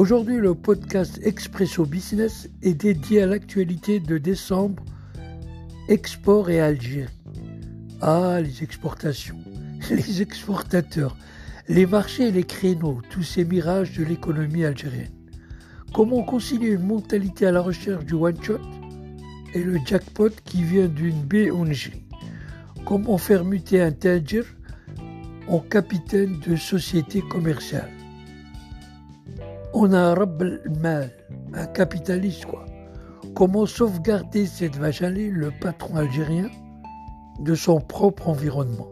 Aujourd'hui, le podcast Expresso Business est dédié à l'actualité de décembre, export et Algérie. Ah, les exportations, les exportateurs, les marchés et les créneaux, tous ces mirages de l'économie algérienne. Comment concilier une mentalité à la recherche du one-shot et le jackpot qui vient d'une BONG Comment faire muter un tajir en capitaine de société commerciale? On a un mal, un capitaliste quoi. Comment sauvegarder cette vache le patron algérien, de son propre environnement?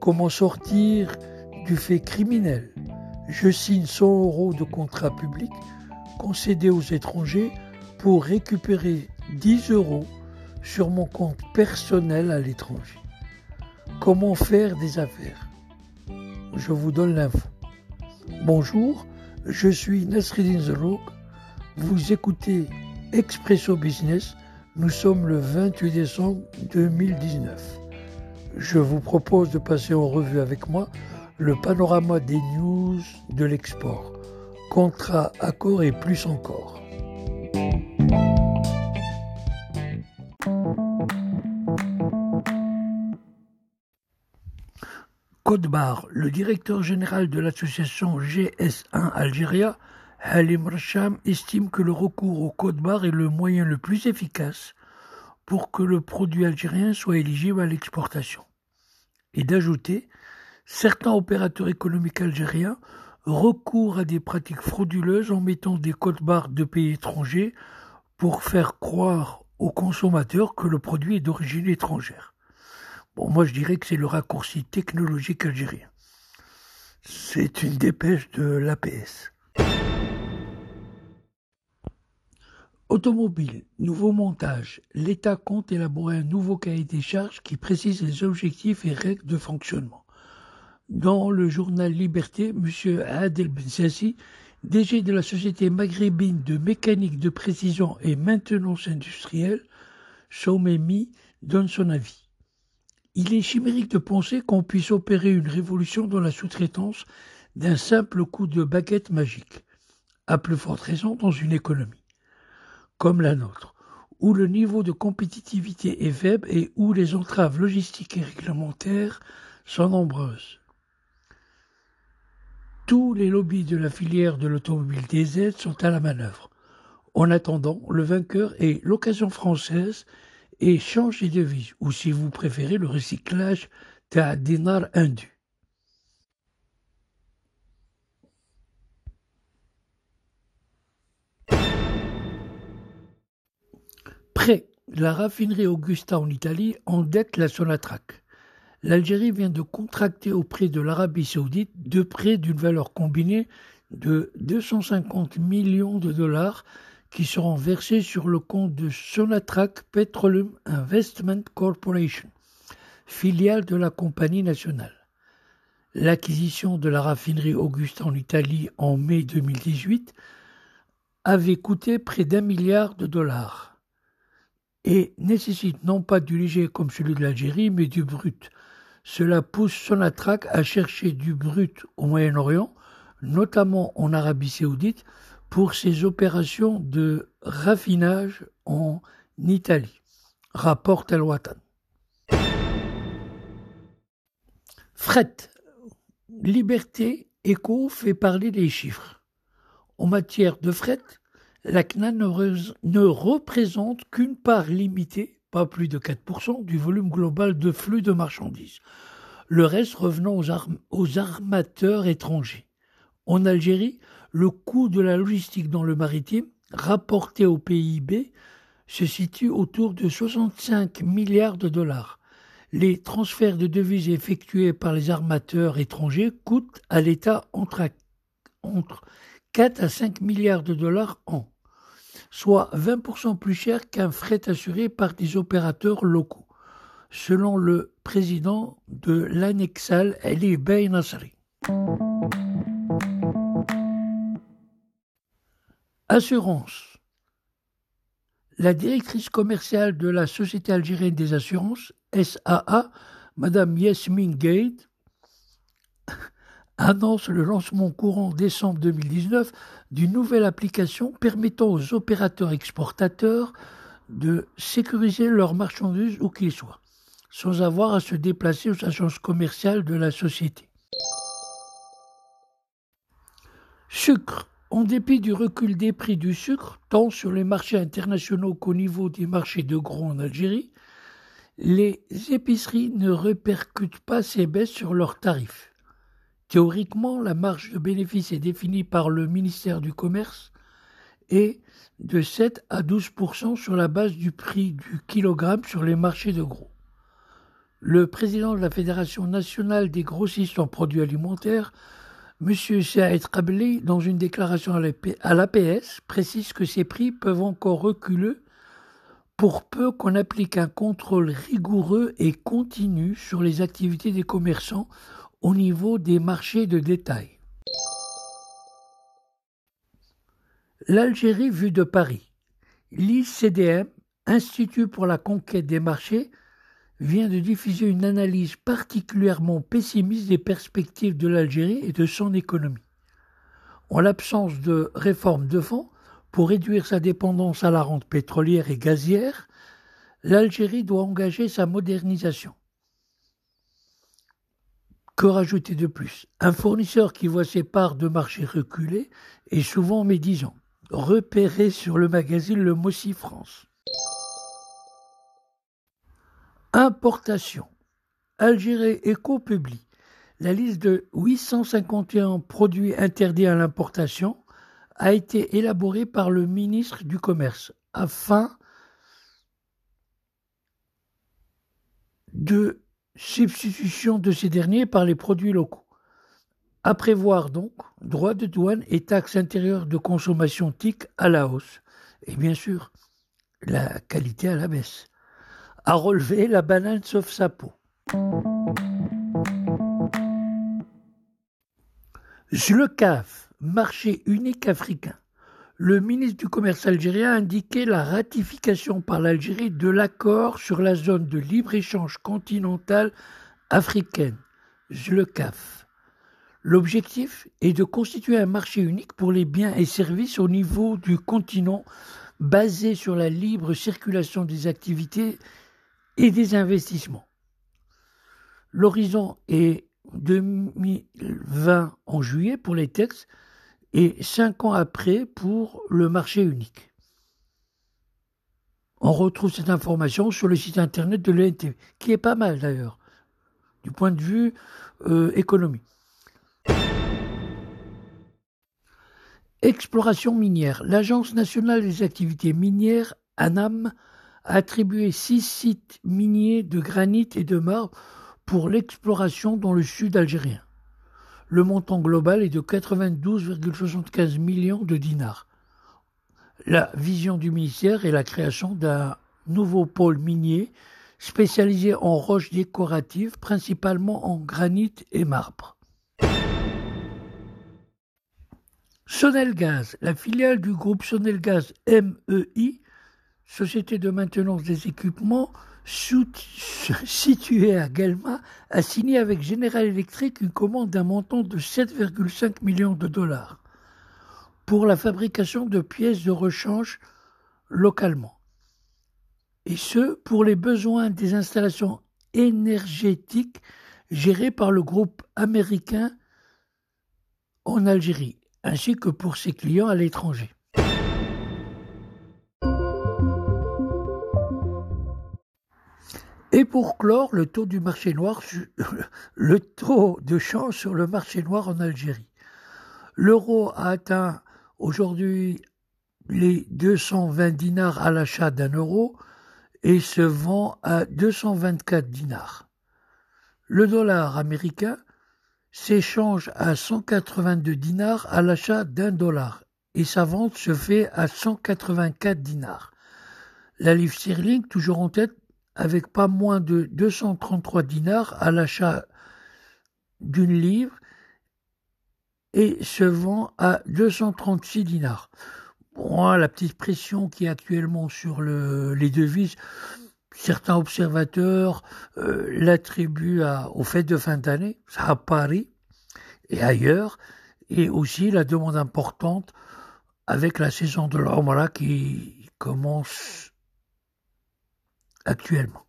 Comment sortir du fait criminel? Je signe 100 euros de contrat public concédé aux étrangers pour récupérer 10 euros sur mon compte personnel à l'étranger. Comment faire des affaires? Je vous donne l'info. Bonjour, je suis Nasreddin Zerouk. Vous écoutez Expresso Business. Nous sommes le 28 décembre 2019. Je vous propose de passer en revue avec moi le panorama des news de l'export. Contrat, accord et plus encore. Code-Bar, le directeur général de l'association GS1 Algéria, Halim Racham, estime que le recours au code-barre est le moyen le plus efficace pour que le produit algérien soit éligible à l'exportation. Et d'ajouter, certains opérateurs économiques algériens recourent à des pratiques frauduleuses en mettant des codes-barres de pays étrangers pour faire croire aux consommateurs que le produit est d'origine étrangère. Bon, moi je dirais que c'est le raccourci technologique algérien. C'est une dépêche de l'APS. Automobile, nouveau montage. L'État compte élaborer un nouveau cahier des charges qui précise les objectifs et règles de fonctionnement. Dans le journal Liberté, M. Adel Bensassi, DG de la Société maghrébine de mécanique de précision et maintenance industrielle, Soumemi, donne son avis. Il est chimérique de penser qu'on puisse opérer une révolution dans la sous-traitance d'un simple coup de baguette magique, à plus forte raison dans une économie comme la nôtre, où le niveau de compétitivité est faible et où les entraves logistiques et réglementaires sont nombreuses. Tous les lobbies de la filière de l'automobile DZ sont à la manœuvre. En attendant, le vainqueur est l'occasion française échange des devises, ou si vous préférez le recyclage d'un dinar indu. Prêt, la raffinerie Augusta en Italie endette la Sonatrach. L'Algérie vient de contracter auprès de l'Arabie saoudite deux prêts d'une valeur combinée de 250 millions de dollars qui seront versés sur le compte de Sonatrach Petroleum Investment Corporation, filiale de la compagnie nationale. L'acquisition de la raffinerie Augusta en Italie en mai 2018 avait coûté près d'un milliard de dollars et nécessite non pas du léger comme celui de l'Algérie, mais du brut. Cela pousse Sonatrach à chercher du brut au Moyen-Orient, notamment en Arabie saoudite, pour ses opérations de raffinage en Italie, rapporte Al-Watan. Fret, liberté, écho fait parler des chiffres. En matière de fret, la CNA ne, représente qu'une part limitée, pas plus de 4%, du volume global de flux de marchandises. Le reste revenant aux armateurs étrangers. En Algérie, le coût de la logistique dans le maritime, rapporté au PIB, se situe autour de 65 milliards de dollars. Les transferts de devises effectués par les armateurs étrangers coûtent à l'État entre, entre 4 à 5 milliards de dollars an, soit 20% plus cher qu'un fret assuré par des opérateurs locaux, selon le président de l'Anexal, Ali Bey Nasri. Assurance. La directrice commerciale de la Société algérienne des assurances, SAA, Madame Yasmine Gate, annonce le lancement courant décembre 2019 d'une nouvelle application permettant aux opérateurs exportateurs de sécuriser leurs marchandises où qu'ils soient, sans avoir à se déplacer aux agences commerciales de la société. Sucre. En dépit du recul des prix du sucre, tant sur les marchés internationaux qu'au niveau des marchés de gros en Algérie, les épiceries ne répercutent pas ces baisses sur leurs tarifs. Théoriquement, la marge de bénéfice est définie par le ministère du Commerce et de 7 à 12% sur la base du prix du kilogramme sur les marchés de gros. Le président de la Fédération nationale des grossistes en produits alimentaires, M. Saïd Rabli, dans une déclaration à l'APS, précise que ces prix peuvent encore reculer pour peu qu'on applique un contrôle rigoureux et continu sur les activités des commerçants au niveau des marchés de détail. L'Algérie vue de Paris. L'ICDM, Institut pour la conquête des marchés, vient de diffuser une analyse particulièrement pessimiste des perspectives de l'Algérie et de son économie. En l'absence de réformes de fonds, pour réduire sa dépendance à la rente pétrolière et gazière, l'Algérie doit engager sa modernisation. Que rajouter de plus? Un fournisseur qui voit ses parts de marché reculer est souvent médisant. Repéré sur le magazine Le Mossi France. Importation. Algérie Eco publie la liste de 851 produits interdits à l'importation a été élaborée par le ministre du Commerce afin de substitution de ces derniers par les produits locaux. À prévoir donc droits de douane et taxes intérieures de consommation TIC à la hausse. Et bien sûr, la qualité à la baisse. À relever la banane sauf sa peau. Le CAF, marché unique africain. Le ministre du Commerce algérien a indiqué la ratification par l'Algérie de l'accord sur la zone de libre-échange continentale africaine, ZLECAF. L'objectif est de constituer un marché unique pour les biens et services au niveau du continent basé sur la libre circulation des activités et des investissements. L'horizon est 2020 en juillet pour les textes et cinq ans après pour le marché unique. On retrouve cette information sur le site internet de l'ENTV, qui est pas mal d'ailleurs, du point de vue euh, économique. Exploration minière. L'Agence nationale des activités minières, ANAM, attribué six sites miniers de granit et de marbre pour l'exploration dans le sud algérien le montant global est de 92,75 millions de dinars. La vision du ministère est la création d'un nouveau pôle minier spécialisé en roches décoratives, principalement en granit et marbre. Sonelgaz, la filiale du groupe Sonelgaz MEI, société de maintenance des équipements, situé à Guelma, a signé avec General Electric une commande d'un montant de 7,5 millions de dollars pour la fabrication de pièces de rechange localement. Et ce, pour les besoins des installations énergétiques gérées par le groupe américain en Algérie, ainsi que pour ses clients à l'étranger. Et pour clore, le taux du marché noir, le taux de change sur le marché noir en Algérie. L'euro a atteint aujourd'hui les 220 dinars à l'achat d'un euro et se vend à 224 dinars. Le dollar américain s'échange à 182 dinars à l'achat d'un dollar et sa vente se fait à 184 dinars. La livre sterling, toujours en tête, avec pas moins de 233 dinars à l'achat d'une livre et se vend à 236 dinars. Bon, la petite pression qui est actuellement sur les devises, certains observateurs euh, l'attribuent au fait de fin d'année, à Paris. et ailleurs, et aussi la demande importante avec la saison de l'Omra qui commence actuellement.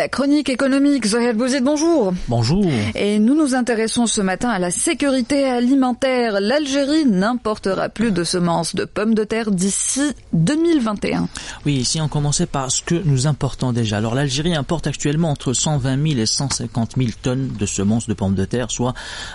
La chronique économique, Zohel Bouzid, bonjour. Bonjour. Et nous nous intéressons ce matin à la sécurité alimentaire. L'Algérie n'importera plus de semences de pommes de terre d'ici 2021. Oui, ici on commençait par ce que nous importons déjà. Alors l'Algérie importe actuellement entre 120 000 et 150 000 tonnes de semences de pommes de terre, soit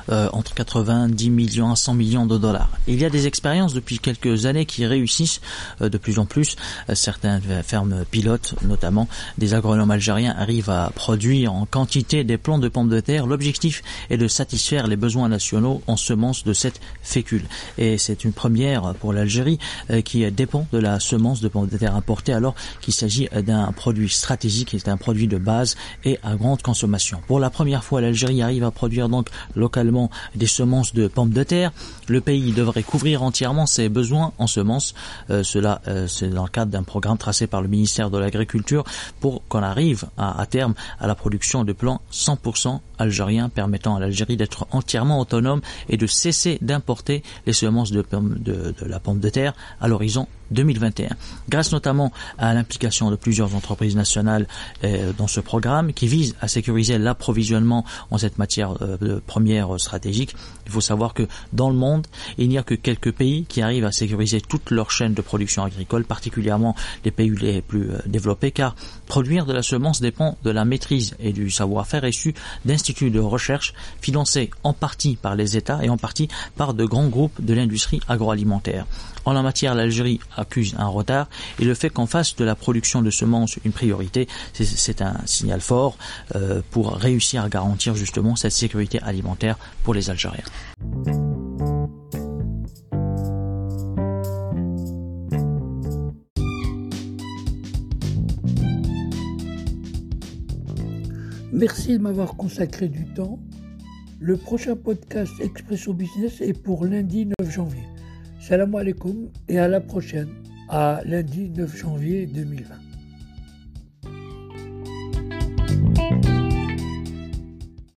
euh, entre 90 millions à 100 millions de dollars. Il y a des expériences depuis quelques années qui réussissent euh, de plus en plus. Euh, certaines fermes pilotes, notamment des agronomes algériens, arrive à produire en quantité des plants de pommes de terre, l'objectif est de satisfaire les besoins nationaux en semences de cette fécule. Et c'est une première pour l'Algérie euh, qui dépend de la semence de pommes de terre importée alors qu'il s'agit d'un produit stratégique, qui un produit de base et à grande consommation. Pour la première fois, l'Algérie arrive à produire donc localement des semences de pommes de terre. Le pays devrait couvrir entièrement ses besoins en semences. Euh, cela, euh, c'est dans le cadre d'un programme tracé par le ministère de l'Agriculture pour qu'on arrive à terme à la production de plants 100% algériens permettant à l'Algérie d'être entièrement autonome et de cesser d'importer les semences de, de, de la pomme de terre à l'horizon 2021. Grâce notamment à l'implication de plusieurs entreprises nationales euh, dans ce programme qui vise à sécuriser l'approvisionnement en cette matière euh, première stratégique, il faut savoir que dans le monde, il n'y a que quelques pays qui arrivent à sécuriser toute leur chaîne de production agricole, particulièrement les pays les plus euh, développés, car produire de la semence dépend de la maîtrise et du savoir-faire issu d'instituts de recherche financés en partie par les États et en partie par de grands groupes de l'industrie agroalimentaire. En la matière, l'Algérie accuse un retard et le fait qu'on fasse de la production de semences une priorité, c'est un signal fort euh, pour réussir à garantir justement cette sécurité alimentaire pour les Algériens. Merci de m'avoir consacré du temps. Le prochain podcast Expresso Business est pour lundi 9 janvier. Salam alaikum et à la prochaine, à lundi 9 janvier 2020.